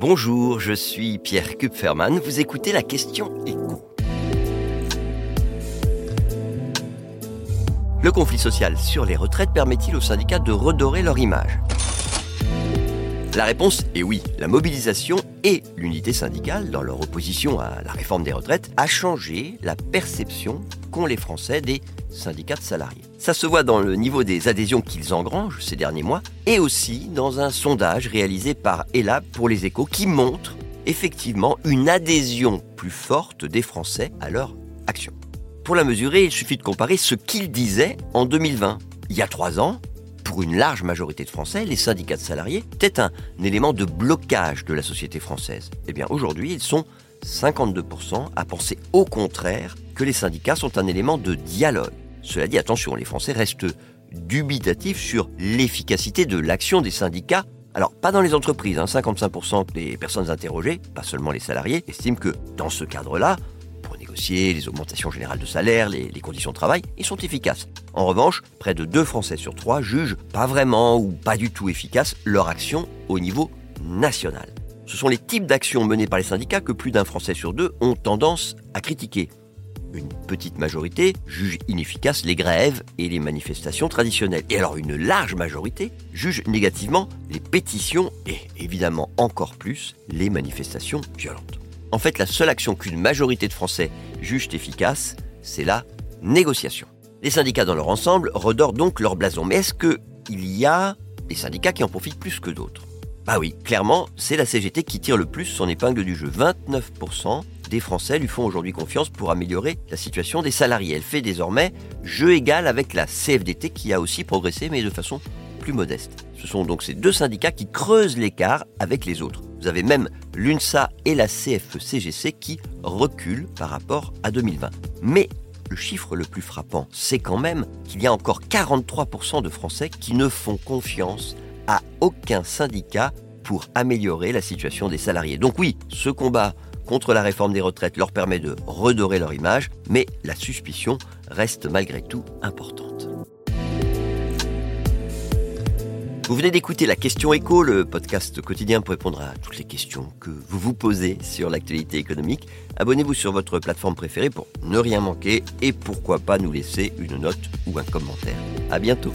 Bonjour, je suis Pierre Kupferman, vous écoutez la question écho. Le conflit social sur les retraites permet-il aux syndicats de redorer leur image? La réponse est oui. La mobilisation et l'unité syndicale, dans leur opposition à la réforme des retraites, a changé la perception les Français des syndicats de salariés. Ça se voit dans le niveau des adhésions qu'ils engrangent ces derniers mois et aussi dans un sondage réalisé par ELAB pour les échos qui montre effectivement une adhésion plus forte des Français à leur action. Pour la mesurer, il suffit de comparer ce qu'ils disaient en 2020. Il y a trois ans, pour une large majorité de Français, les syndicats de salariés étaient un élément de blocage de la société française. Eh bien aujourd'hui, ils sont 52% à penser au contraire que les syndicats sont un élément de dialogue. Cela dit, attention, les Français restent dubitatifs sur l'efficacité de l'action des syndicats. Alors, pas dans les entreprises, 55% hein. des personnes interrogées, pas seulement les salariés, estiment que dans ce cadre-là, pour négocier les augmentations générales de salaire, les, conditions de travail, ils sont efficaces. En revanche, près de 2 Français sur 3 jugent pas vraiment ou pas du tout efficace leur action au niveau national. Ce sont les types d'actions menées par les syndicats que plus d'un Français sur deux ont tendance à critiquer. Une petite majorité juge inefficaces les grèves et les manifestations traditionnelles. Et alors une large majorité juge négativement les pétitions et évidemment encore plus les manifestations violentes. En fait, la seule action qu'une majorité de Français juge efficace, c'est la négociation. Les syndicats dans leur ensemble redorent donc leur blason. Mais est-ce qu'il y a des syndicats qui en profitent plus que d'autres? Bah oui, clairement, c'est la CGT qui tire le plus son épingle du jeu. 29% des Français lui font aujourd'hui confiance pour améliorer la situation des salariés. Elle fait désormais jeu égal avec la CFDT qui a aussi progressé mais de façon plus modeste. Ce sont donc ces deux syndicats qui creusent l'écart avec les autres. Vous avez même l'UNSA et la CFE-CGC qui reculent par rapport à 2020. Mais le chiffre le plus frappant, c'est quand même qu'il y a encore 43% de Français qui ne font confiance à aucun syndicat pour améliorer la situation des salariés. Donc oui, ce combat contre la réforme des retraites leur permet de redorer leur image, mais la suspicion reste malgré tout importante. Vous venez d'écouter la question écho, le podcast quotidien pour répondre à toutes les questions que vous vous posez sur l'actualité économique. Abonnez-vous sur votre plateforme préférée pour ne rien manquer et pourquoi pas nous laisser une note ou un commentaire. À bientôt.